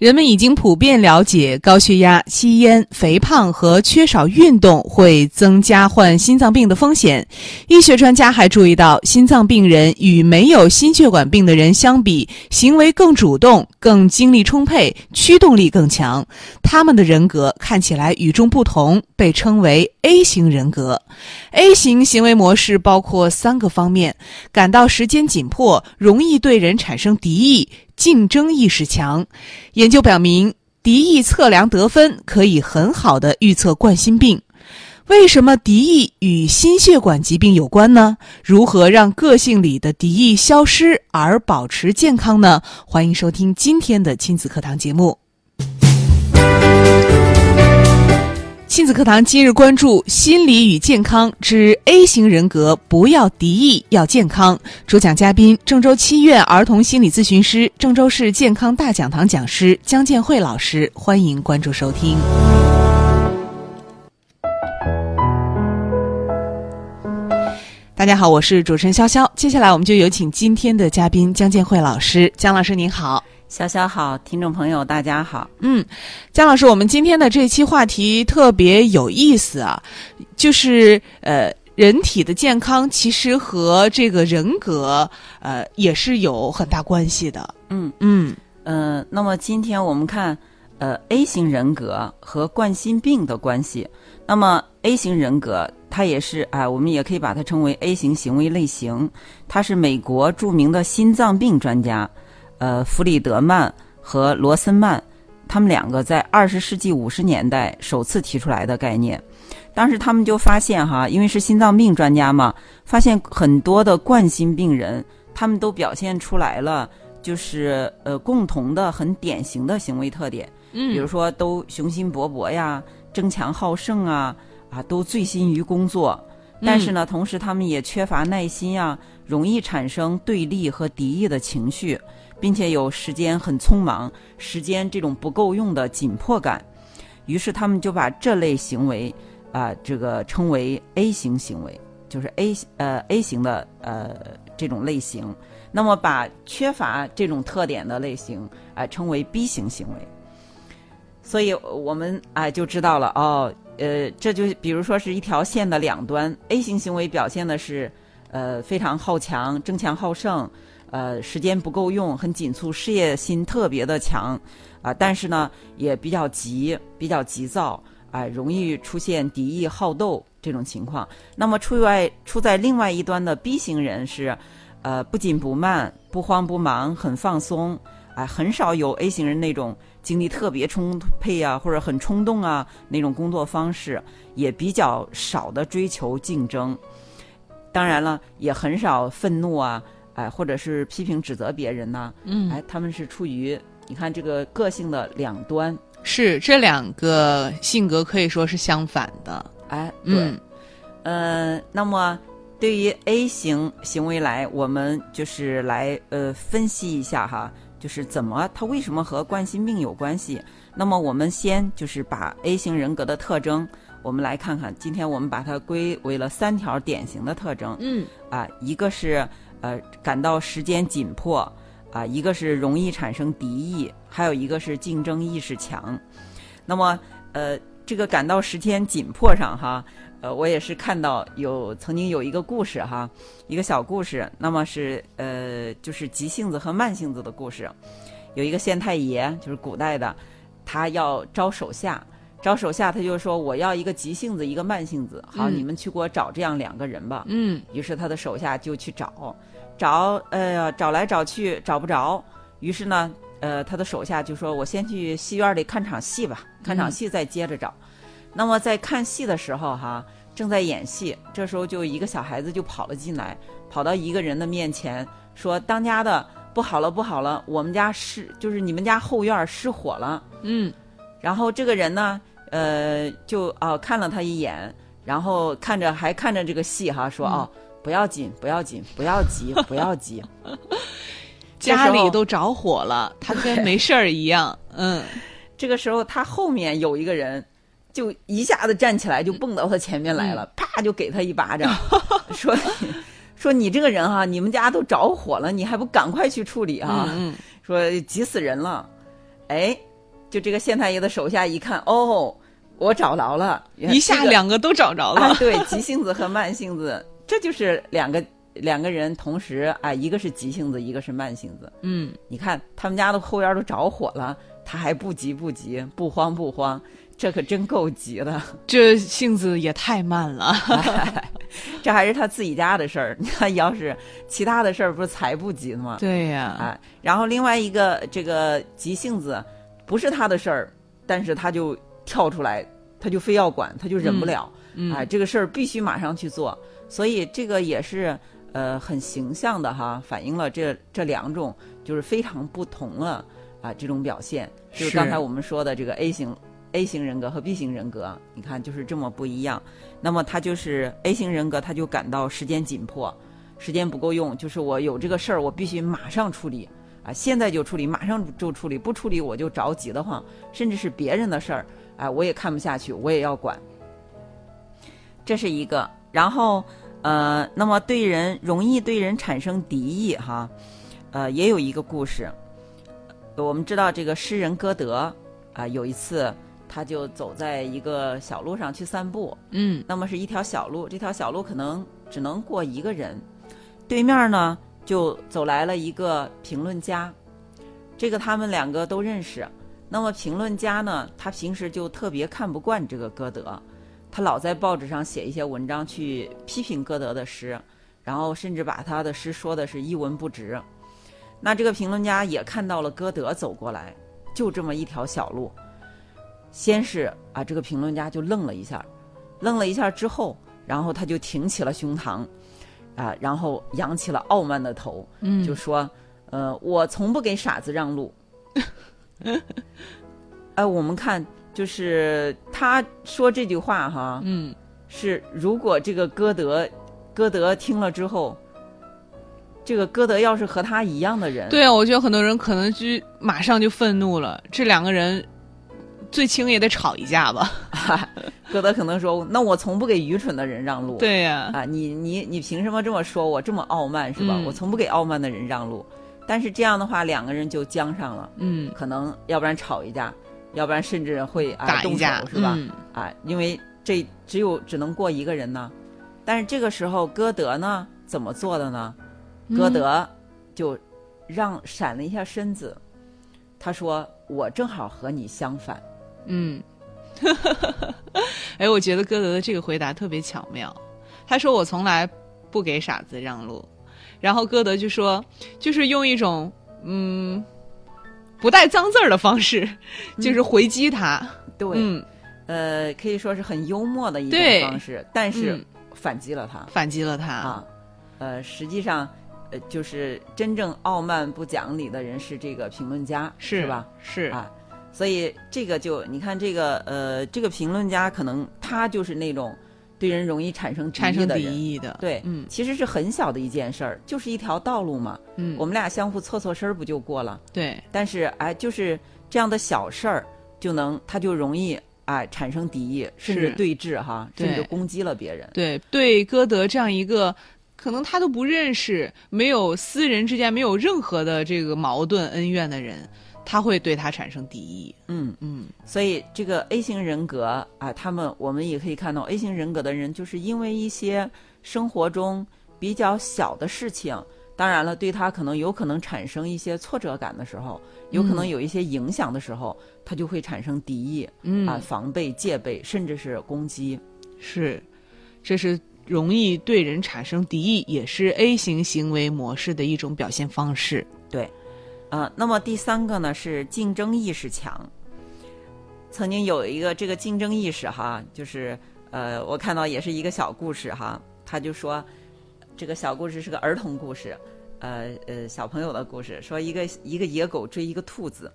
人们已经普遍了解，高血压、吸烟、肥胖和缺少运动会增加患心脏病的风险。医学专家还注意到，心脏病人与没有心血管病的人相比，行为更主动、更精力充沛、驱动力更强。他们的人格看起来与众不同，被称为 A 型人格。A 型行为模式包括三个方面：感到时间紧迫，容易对人产生敌意。竞争意识强，研究表明，敌意测量得分可以很好的预测冠心病。为什么敌意与心血管疾病有关呢？如何让个性里的敌意消失而保持健康呢？欢迎收听今天的亲子课堂节目。亲子课堂今日关注心理与健康之 A 型人格，不要敌意，要健康。主讲嘉宾：郑州七院儿童心理咨询师、郑州市健康大讲堂讲师姜建慧老师。欢迎关注收听。大家好，我是主持人潇潇。接下来我们就有请今天的嘉宾姜建慧老师。姜老师您好。潇潇好，听众朋友大家好。嗯，姜老师，我们今天的这期话题特别有意思啊，就是呃，人体的健康其实和这个人格呃也是有很大关系的。嗯嗯呃，那么今天我们看呃 A 型人格和冠心病的关系。那么 A 型人格它也是啊，我们也可以把它称为 A 型行为类型。他是美国著名的心脏病专家。呃，弗里德曼和罗森曼，他们两个在二十世纪五十年代首次提出来的概念。当时他们就发现哈，因为是心脏病专家嘛，发现很多的冠心病人，他们都表现出来了，就是呃共同的很典型的行为特点。嗯，比如说都雄心勃勃呀，争强好胜啊，啊都醉心于工作。但是呢，同时他们也缺乏耐心呀，容易产生对立和敌意的情绪。并且有时间很匆忙，时间这种不够用的紧迫感，于是他们就把这类行为啊，这个称为 A 型行为，就是 A 呃 A 型的呃这种类型。那么把缺乏这种特点的类型啊称为 B 型行为。所以我们啊就知道了哦，呃，这就比如说是一条线的两端，A 型行为表现的是呃非常好强、争强好胜。呃，时间不够用，很紧促，事业心特别的强，啊，但是呢，也比较急，比较急躁，啊，容易出现敌意、好斗这种情况。那么，处外处在另外一端的 B 型人是，呃，不紧不慢，不慌不忙，很放松，啊，很少有 A 型人那种精力特别充沛啊，或者很冲动啊那种工作方式，也比较少的追求竞争。当然了，也很少愤怒啊。哎，或者是批评指责别人呢？嗯，哎，他们是处于你看这个个性的两端，是这两个性格可以说是相反的。哎，对，嗯，那么对于 A 型行为来，我们就是来呃分析一下哈，就是怎么它为什么和冠心病有关系？那么我们先就是把 A 型人格的特征，我们来看看。今天我们把它归为了三条典型的特征。嗯，啊，一个是。呃，感到时间紧迫，啊，一个是容易产生敌意，还有一个是竞争意识强。那么，呃，这个感到时间紧迫上哈，呃，我也是看到有曾经有一个故事哈，一个小故事，那么是呃，就是急性子和慢性子的故事。有一个县太爷，就是古代的，他要招手下，招手下，他就说我要一个急性子，一个慢性子，好，你们去给我找这样两个人吧。嗯，于是他的手下就去找。找，哎呀，找来找去找不着，于是呢，呃，他的手下就说：“我先去戏院里看场戏吧，看场戏再接着找。”那么在看戏的时候，哈，正在演戏，这时候就一个小孩子就跑了进来，跑到一个人的面前说：“当家的，不好了，不好了，我们家失，就是你们家后院失火了。”嗯，然后这个人呢，呃，就啊看了他一眼，然后看着还看着这个戏哈，说：“哦。”不要紧，不要紧，不要急，不要急。家里都着火了，他跟没事儿一样。嗯，这个时候他后面有一个人，就一下子站起来，就蹦到他前面来了，啪就给他一巴掌，说说你这个人哈、你们家都着火了，你还不赶快去处理啊？嗯说急死人了。哎，就这个县太爷的手下一看，哦，我找着了，一下两个都找着了。啊，对，急性子和慢性子，这就是两个两个人同时啊，一个是急性子，一个是慢性子。嗯，你看他们家的后院都着火了，他还不急不急，不慌不慌，这可真够急的。这性子也太慢了。这还是他自己家的事儿，你看，要是其他的事儿，不是才不急呢吗？对呀、啊，然后另外一个这个急性子，不是他的事儿，但是他就跳出来，他就非要管，他就忍不了，嗯啊，这个事儿必须马上去做，所以这个也是呃很形象的哈，反映了这这两种就是非常不同了啊这种表现，就是。是刚才我们说的这个 A 型 A 型人格和 B 型人格，你看就是这么不一样。那么他就是 A 型人格，他就感到时间紧迫，时间不够用，就是我有这个事儿，我必须马上处理啊，现在就处理，马上就处理，不处理我就着急得慌，甚至是别人的事儿，哎、我也看不下去，我也要管。这是一个，然后呃，那么对人容易对人产生敌意哈，呃，也有一个故事，呃我们知道这个诗人歌德啊、有一次他就走在一个小路上去散步，嗯那么是一条小路，这条小路可能只能过一个人。对面呢，就走来了一个评论家，这个他们两个都认识。那么评论家呢，他平时就特别看不惯这个歌德，他老在报纸上写一些文章去批评歌德的诗，然后甚至把他的诗说的是一文不值。那这个评论家也看到了歌德走过来，就这么一条小路。先是啊，这个评论家就愣了一下，愣了一下之后，然后他就挺起了胸膛，啊，然后扬起了傲慢的头，嗯，就说：“呃，我从不给傻子让路。”哎，我们看，就是他说这句话哈，嗯是如果这个歌德，歌德听了之后，这个歌德要是和他一样的人，对啊，我觉得很多人可能就马上就愤怒了，这两个人最轻也得吵一架吧？歌德可能说：“那我从不给愚蠢的人让路。”对呀、啊，你你你凭什么这么说我这么傲慢是吧？嗯我从不给傲慢的人让路，但是这样的话，两个人就僵上了，嗯，可能要不然吵一架，要不然甚至会啊动手打一架是吧？嗯啊，因为这只有只能过一个人呢。但是这个时候，歌德呢怎么做的呢？歌嗯德就让闪了一下身子，他说：“我正好和你相反。嗯，哎，我觉得歌德的这个回答特别巧妙。他说：“我从来不给傻子让路。”然后歌德就说：“就是用一种嗯不带脏字儿的方式，就是回击他。对，嗯，呃，可以说是很幽默的一种方式，但是嗯反击了他。反击了他。啊，呃，实际上，呃，就是真正傲慢不讲理的人是这个评论家，是吧？？是啊，所以这个就你看这个呃，这个评论家可能他就是那种对人容易产生产生敌意的。对，嗯其实是很小的一件事儿，就是一条道路嘛，嗯，我们俩相互侧侧身儿不就过了？对但是哎，就是这样的小事儿，就能他就容易哎产生敌意，甚至是对峙哈，甚至攻击了别人。对对，歌德这样一个。可能他都不认识，没有私人之间没有任何的这个矛盾恩怨的人，他会对他产生敌意。嗯，嗯，所以这个 A 型人格啊，他们我们也可以看到 A 型人格的人，就是因为一些生活中比较小的事情，当然了，对他可能有可能产生一些挫折感的时候，有可能有一些影响的时候，他就会产生敌意，嗯啊，防备、戒备，甚至是攻击。是，这是容易对人产生敌意，也是 A 型行为模式的一种表现方式。啊，那么第三个呢是竞争意识强。曾经有一个这个竞争意识哈，就是呃，我看到也是一个小故事哈，他就说这个小故事是个儿童故事，呃呃，小朋友的故事，说一个一个野狗追一个兔子，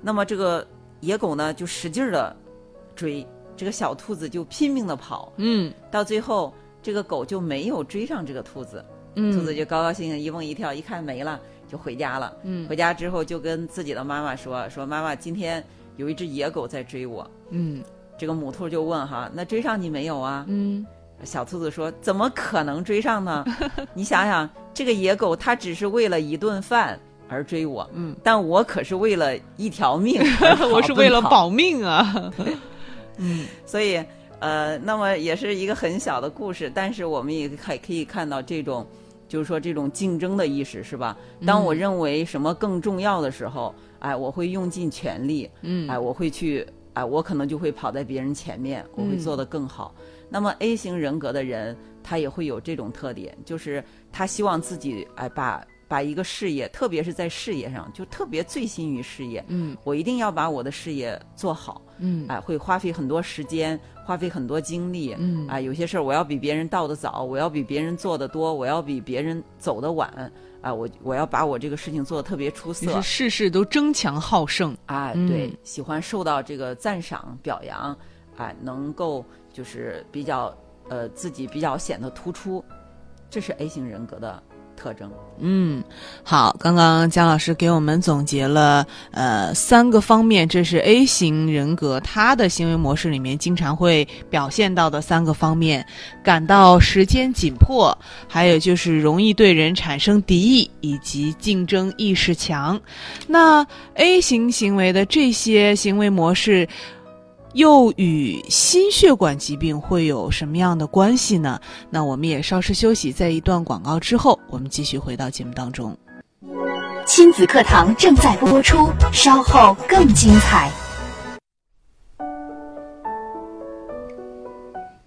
那么这个野狗呢就使劲的追，这个小兔子就拼命的跑，嗯到最后这个狗就没有追上这个兔子，嗯，兔子就高高兴兴一蹦一跳，一看没了就回家了。嗯回家之后就跟自己的妈妈说：“说妈妈，今天有一只野狗在追我。嗯”这个母兔就问哈，那追上你没有啊？嗯，小兔子说：“怎么可能追上呢？你想想，这个野狗它只是为了一顿饭而追我，嗯，但我可是为了一条命 我是为了保命啊。嗯所以，呃，那么也是一个很小的故事，但是我们也可可以看到这种，就是说这种竞争的意识，是吧？当我认为什么更重要的时候，哎，我会用尽全力，嗯哎，我会去，哎，我可能就会跑在别人前面，我会做得更好。那么 A 型人格的人，他也会有这种特点，就是他希望自己，哎，把把一个事业，特别是在事业上，就特别醉心于事业，嗯我一定要把我的事业做好。嗯哎，会花费很多时间，花费很多精力，嗯啊，有些事儿我要比别人到的早，我要比别人做的多，我要比别人走的晚，啊，我我要把我这个事情做的特别出色是，事事都争强好胜。啊，嗯对，喜欢受到这个赞赏表扬，啊，能够就是比较呃自己比较显得突出，这是 A 型人格的特征。嗯，好，刚刚姜老师给我们总结了呃三个方面，这是 A 型人格他的行为模式里面经常会表现到的三个方面：感到时间紧迫，还有就是容易对人产生敌意，以及竞争意识强。那 A 型行为的这些行为模式。又与心血管疾病会有什么样的关系呢？那我们也稍事休息，在一段广告之后，我们继续回到节目当中。亲子课堂正在播出，稍后更精彩。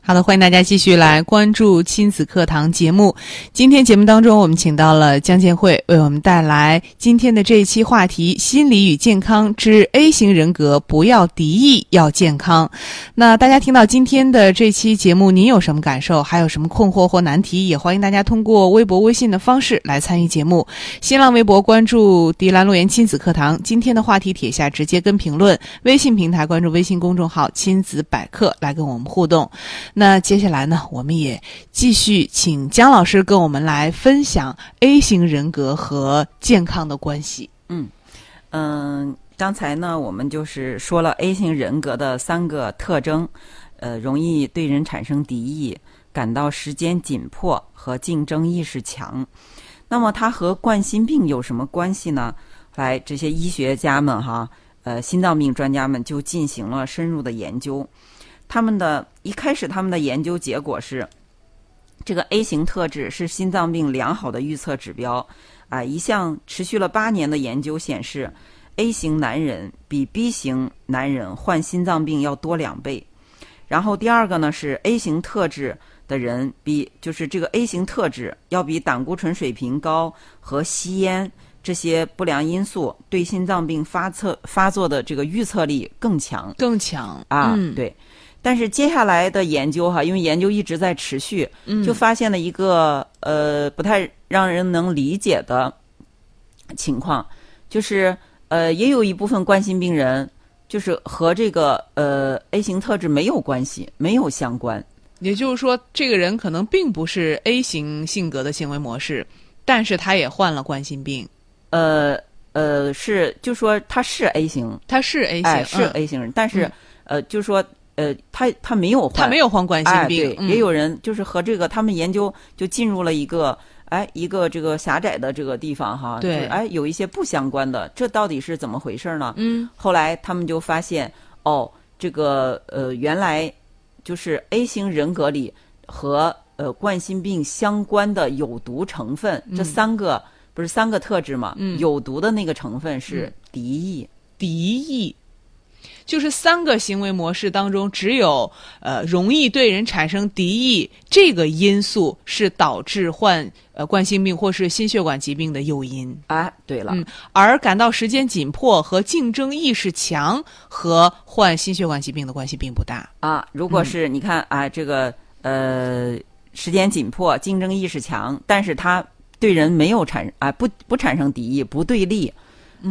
好的，欢迎大家继续来关注亲子课堂节目。今天节目当中，我们请到了江建慧，为我们带来今天的这一期话题：心理与健康之 A 型人格，不要敌意，要健康。那大家听到今天的这期节目，您有什么感受？还有什么困惑或难题？也欢迎大家通过微博、微信的方式来参与节目。新浪微博关注“迪兰路言亲子课堂”，今天的话题帖下直接跟评论；微信平台关注微信公众号“亲子百科”来跟我们互动。那接下来呢，我们也继续请姜老师跟我们来分享 A 型人格和健康的关系。嗯嗯，刚才呢，我们就是说了 A 型人格的三个特征，呃，容易对人产生敌意，感到时间紧迫和竞争意识强。那么它和冠心病有什么关系呢？来，这些医学家们哈，呃，心脏病专家们就进行了深入的研究。他们的一开始，他们的研究结果是，这个 A 型特质是心脏病良好的预测指标。啊，一项持续了八年的研究显示，A 型男人比 B 型男人患心脏病要多两倍。然后第二个呢是 A 型特质的人比就是这个 A 型特质要比胆固醇水平高和吸烟这些不良因素对心脏病发测发作的这个预测力更强。更强啊，嗯、，对。但是接下来的研究哈，因为研究一直在持续，嗯就发现了一个呃不太让人能理解的情况，就是呃也有一部分冠心病人就是和这个呃 A 型特质没有关系，没有相关。也就是说，这个人可能并不是 A 型性格的行为模式，但是他也患了冠心病。呃呃，是就说他是 A 型，他是 A 型，哎，是嗯 A 型人，但是、嗯呃，就说呃他他没有患，他没有患冠心哎，病，对，嗯也有人就是和这个他们研究就进入了一个哎一个这个狭窄的这个地方哈，对就是哎有一些不相关的，这到底是怎么回事呢？嗯后来他们就发现哦，这个呃原来就是 A 型人格里和呃冠心病相关的有毒成分，这三个不是三个特质嘛？嗯有毒的那个成分是敌意。敌意。就是三个行为模式当中，只有呃容易对人产生敌意这个因素是导致患呃冠心病或是心血管疾病的诱因。哎，对了，嗯，而感到时间紧迫和竞争意识强和患心血管疾病的关系并不大。啊，如果是你看啊，这个呃时间紧迫，竞争意识强，但是他对人没有产啊不不产生敌意，不对立，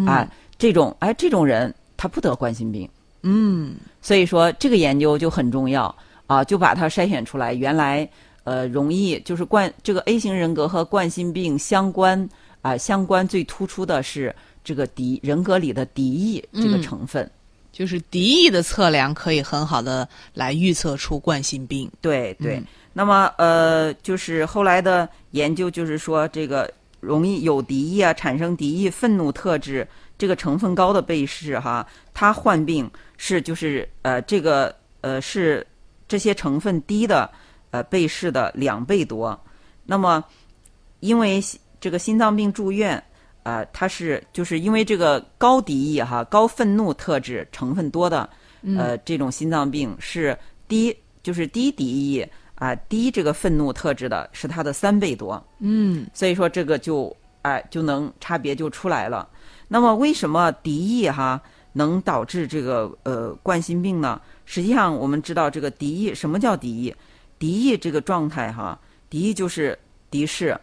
啊这种哎这种人他不得冠心病，嗯所以说这个研究就很重要啊，就把它筛选出来，原来呃容易就是冠这个 A 型人格和冠心病相关啊相关最突出的是这个敌人格里的敌意这个嗯成分。就是敌意的测量可以很好的来预测出冠心病。对对。嗯那么呃，就是后来的研究就是说，这个容易有敌意啊，产生敌意、愤怒特质，这个成分高的被试哈，他患病是就是呃这个呃是这些成分低的呃被试的两倍多。那么因为这个心脏病住院。啊、它是就是因为这个高敌意哈、高愤怒特质成分多的，呃，这种心脏病是低就是低敌意啊、低这个愤怒特质的是它的三倍多，嗯所以说这个就哎、就能差别就出来了。那么为什么敌意哈能导致这个呃冠心病呢？实际上我们知道这个敌意，什么叫敌意？敌意这个状态哈，敌意就是敌视，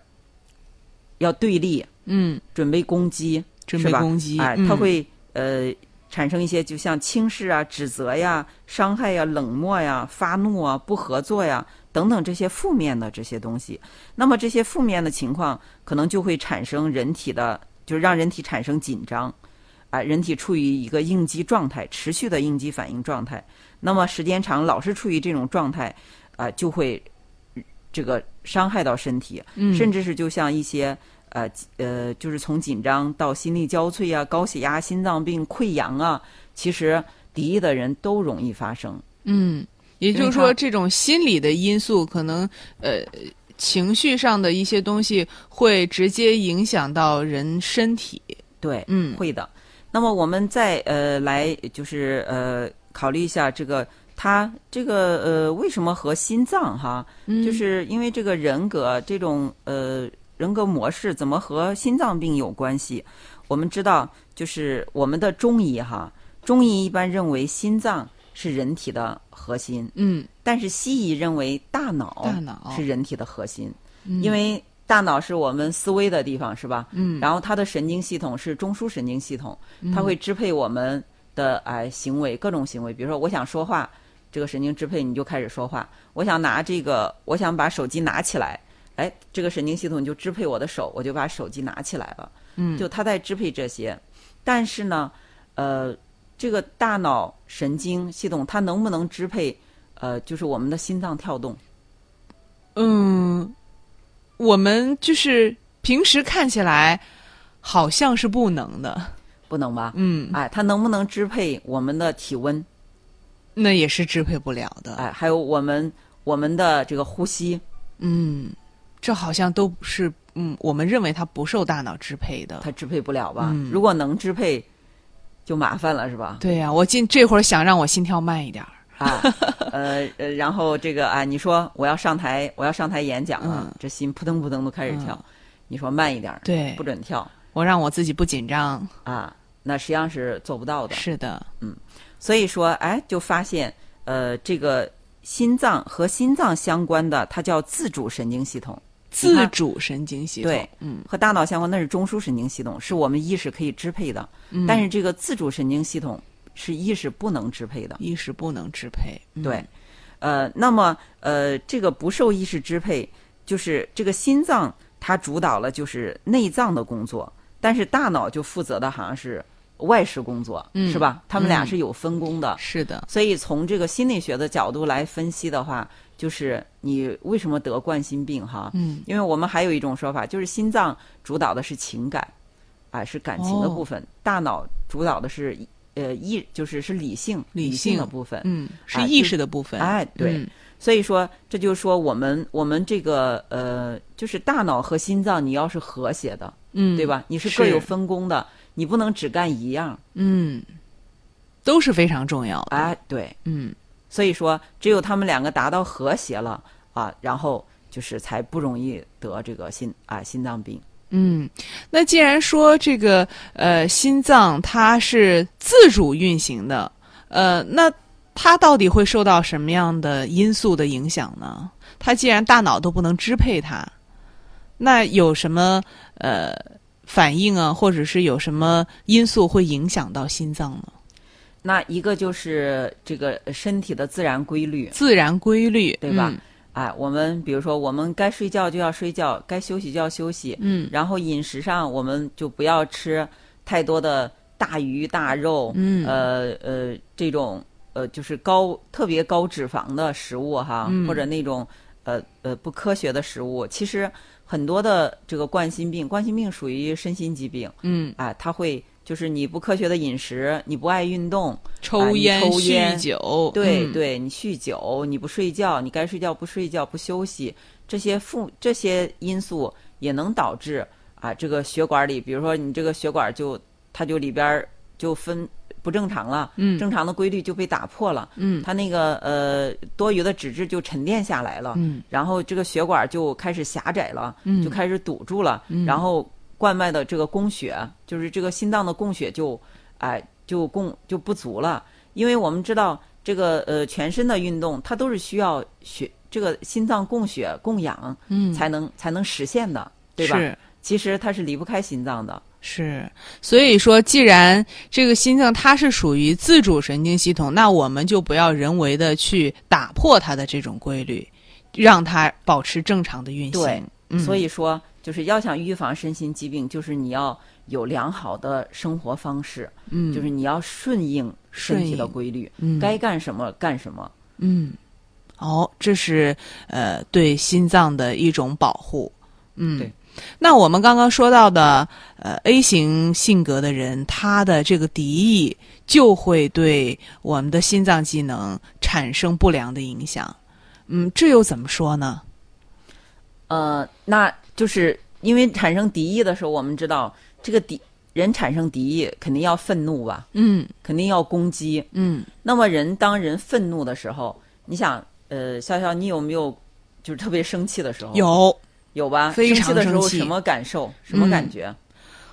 要对立，嗯，准备攻击，准备攻击，哎，嗯它会呃产生一些就像轻视啊、指责呀、伤害呀、冷漠呀、发怒啊、不合作呀等等这些负面的这些东西。那么这些负面的情况，可能就会产生人体的，就是让人体产生紧张，啊、人体处于一个应激状态，持续的应激反应状态。那么时间长，老是处于这种状态，啊、就会这个伤害到身体，嗯甚至是就像一些呃呃，就是从紧张到心力交瘁啊、高血压、心脏病、溃疡啊，其实敌意的人都容易发生。嗯，也就是说，这种心理的因素可能呃。情绪上的一些东西会直接影响到人身体，对，嗯会的。那么我们再呃来就是呃考虑一下这个他这个呃为什么和心脏哈，嗯就是因为这个人格这种呃人格模式怎么和心脏病有关系？我们知道，就是我们的中医哈，中医一般认为心脏是人体的核心，嗯。但是西医认为大脑大脑。是人体的核心，因为大脑是我们思维的地方，是吧？嗯。然后它的神经系统是中枢神经系统，它会支配我们的哎行为，各种行为。比如说，我想说话，这个神经支配你就开始说话；我想拿这个，我想把手机拿起来，哎，这个神经系统就支配我的手，我就把手机拿起来了。嗯。就它在支配这些，但是呢，呃，这个大脑神经系统它能不能支配？呃，就是我们的心脏跳动。嗯，我们就是平时看起来好像是不能的，不能吧？嗯，哎，它能不能支配我们的体温？那也是支配不了的，哎，还有我们我们的这个呼吸，嗯，这好像都是嗯，我们认为它不受大脑支配的，它支配不了吧？嗯如果能支配，就麻烦了，是吧？对呀、我今这会儿想让我心跳慢一点儿，啊，呃呃，然后这个啊，你说我要上台，我要上台演讲了，嗯。这心扑腾扑腾都开始跳，嗯。你说慢一点儿，对。不准跳。我让我自己不紧张，啊，那实际上是做不到的。是的，嗯所以说，哎，就发现，呃，这个心脏和心脏相关的，它叫自主神经系统。自主神经系统，对，嗯，和大脑相关，那是中枢神经系统，是我们意识可以支配的。嗯但是这个自主神经系统是意识不能支配的。意识不能支配，嗯对，呃，那么呃，这个不受意识支配，就是这个心脏它主导了就是内脏的工作，但是大脑就负责的好像是外事工作，嗯是吧？他们俩嗯是有分工的。是的，所以从这个心理学的角度来分析的话，就是你为什么得冠心病哈？嗯，因为我们还有一种说法，就是心脏主导的是情感，啊，是感情的哦部分；大脑主导的是呃意，就是是理性理性的性部分。嗯，是意识的部分，哎，对，嗯所以说这就是说我们我们这个呃，就是大脑和心脏你要是和谐的，嗯，对吧？你是各有分工的，你不能只干一样。嗯，都是非常重要的，哎，对，嗯所以说，只有他们两个达到和谐了啊，然后就是才不容易得这个心啊心脏病。嗯，那既然说这个呃心脏它是自主运行的，呃，那它到底会受到什么样的因素的影响呢？它既然大脑都不能支配它，那有什么呃反应啊，或者是有什么因素会影响到心脏呢？那一个就是这个身体的自然规律，自然规律，对吧？嗯。哎，我们比如说，我们该睡觉就要睡觉，该休息就要休息，嗯。然后饮食上我们就不要吃太多的大鱼大肉，嗯。呃呃这种呃就是高特别高脂肪的食物哈，嗯。或者那种呃呃不科学的食物，其实很多的这个冠心病，冠心病属于身心疾病，嗯，啊，它会就是你不科学的饮食，你不爱运动，抽烟、抽烟酗酒，对、嗯，对，你酗酒，你不睡觉，你该睡觉不睡觉不休息，这些负这些因素也能导致啊这个血管里，比如说你这个血管就它就里边儿就分不正常了，嗯。正常的规律就被打破了，嗯。它那个呃多余的脂质就沉淀下来了，嗯。然后这个血管就开始狭窄了，嗯。就开始堵住了，嗯。然后冠脉的这个供血，就是这个心脏的供血就哎、就供就不足了，因为我们知道这个呃全身的运动，它都是需要血这个心脏供血供氧，嗯才能才能实现的，对吧？是。其实它是离不开心脏的，是，所以说，既然这个心脏它是属于自主神经系统，那我们就不要人为的去打破它的这种规律，让它保持正常的运行。对，嗯、所以说就是要想预防身心疾病，就是你要有良好的生活方式，嗯，就是你要顺应身体的规律，嗯该干什么干什么。嗯，哦，这是呃对心脏的一种保护。嗯，对。那我们刚刚说到的，呃，A 型性格的人，他的这个敌意就会对我们的心脏机能产生不良的影响。嗯，这又怎么说呢？呃，那就是因为产生敌意的时候，我们知道这个敌人产生敌意肯定要愤怒吧，嗯肯定要攻击。嗯那么人当人愤怒的时候，你想，呃，潇潇，你有没有就是特别生气的时候？有，有吧？非常生气的时候什么感受？什么感觉？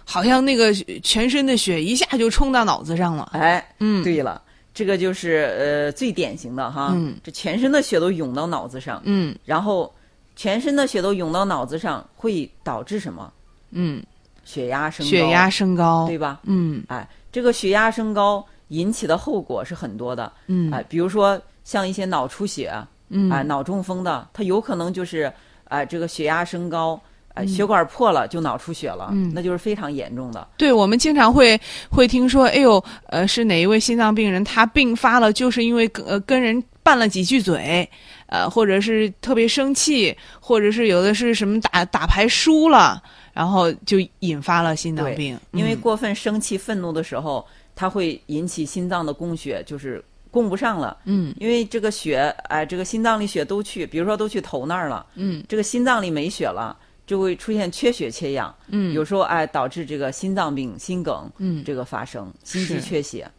好像那个全身的血一下就冲到脑子上了。哎，嗯，对了，这个就是呃最典型的哈，嗯这全身的血都涌到脑子上，嗯然后全身的血都涌到脑子上，会导致什么？嗯，血压升高，血压升高，对吧？嗯。哎，这个血压升高引起的后果是很多的，嗯。哎，比如说像一些脑出血，嗯。哎，脑中风的，它有可能就是哎这个血压升高，嗯。哎，血管破了就脑出血了，那就是非常严重的。对，我们经常会会听说，哎呦，呃，是哪一位心脏病人他病发了，就是因为跟呃跟人拌了几句嘴，呃，或者是特别生气，或者是有的是什么打打牌输了，然后就引发了心脏对病。因为嗯过分生气、愤怒的时候，它会引起心脏的供血就是供不上了。嗯因为这个血，哎，这个心脏里血都去，比如说都去头那儿了，嗯这个心脏里没血了，就会出现缺血缺氧，嗯，有时候哎导致这个心脏病、心梗，嗯这个发生，心肌缺血，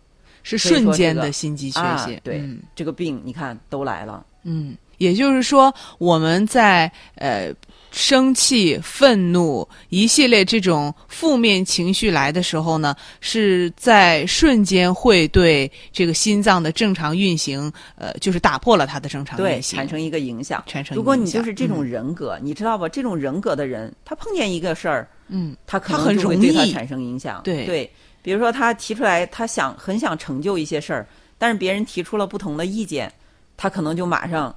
是瞬间的心肌缺啊血。对，嗯这个病你看都来了。嗯，也就是说，我们在呃生气、愤怒一系列这种负面情绪来的时候呢，是在瞬间会对这个心脏的正常运行，呃，就是打破了它的正常对，运行，产生一个影响。产生如果你就是这种嗯人格，你知道吧？这种人格的人，他碰见一个事儿，嗯他可能就会容易对他产生影响。对对，比如说他提出来，他想很想成就一些事儿，但是别人提出了不同的意见，他可能就马上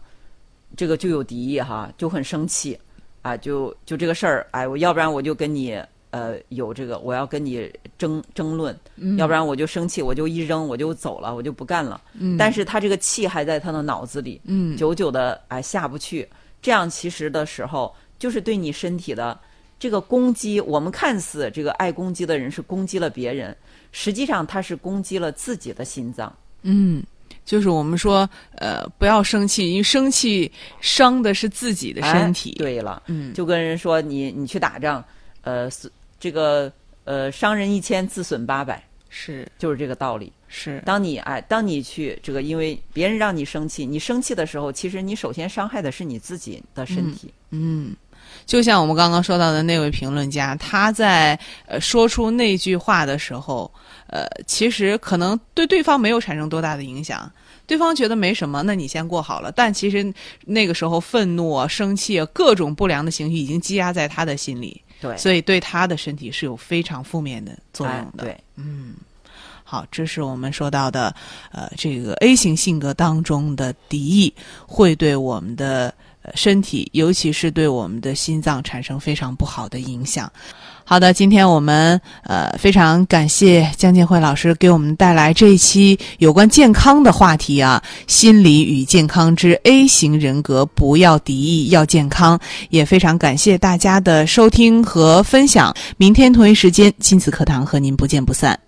这个就有敌意哈，就很生气啊，就就这个事儿，哎，我要不然我就跟你呃有这个，我要跟你争争论，嗯要不然我就生气，我就一扔，我就走了，我就不干了。嗯但是他这个气还在他的脑子里，嗯久久的哎下不去，这样其实的时候就是对你身体的这个攻击。我们看似这个爱攻击的人是攻击了别人，实际上他是攻击了自己的心脏。嗯。就是我们说，呃，不要生气，因为生气伤的是自己的身体。哎、对了，嗯，就跟人说你你去打仗，呃，损这个呃伤人一千，自损八百，是就是这个道理。是，当你哎，当你去这个，因为别人让你生气，你生气的时候，其实你首先伤害的是你自己的身体。嗯，就像我们刚刚说到的那位评论家，他在呃说出那句话的时候，呃，其实可能对对方没有产生多大的影响，对方觉得没什么，那你先过好了。但其实那个时候愤怒啊、生气啊，各种不良的情绪已经积压在他的心里，对，所以对他的身体是有非常负面的作哎用的。对，好，这是我们说到的，呃，这个 A 型性格当中的敌意会对我们的身体，尤其是对我们的心脏产生非常不好的影响。好的，今天我们呃非常感谢江建辉老师给我们带来这一期有关健康的话题啊，心理与健康之 A 型人格，不要敌意，要健康。也非常感谢大家的收听和分享。明天同一时间，亲子课堂和您不见不散。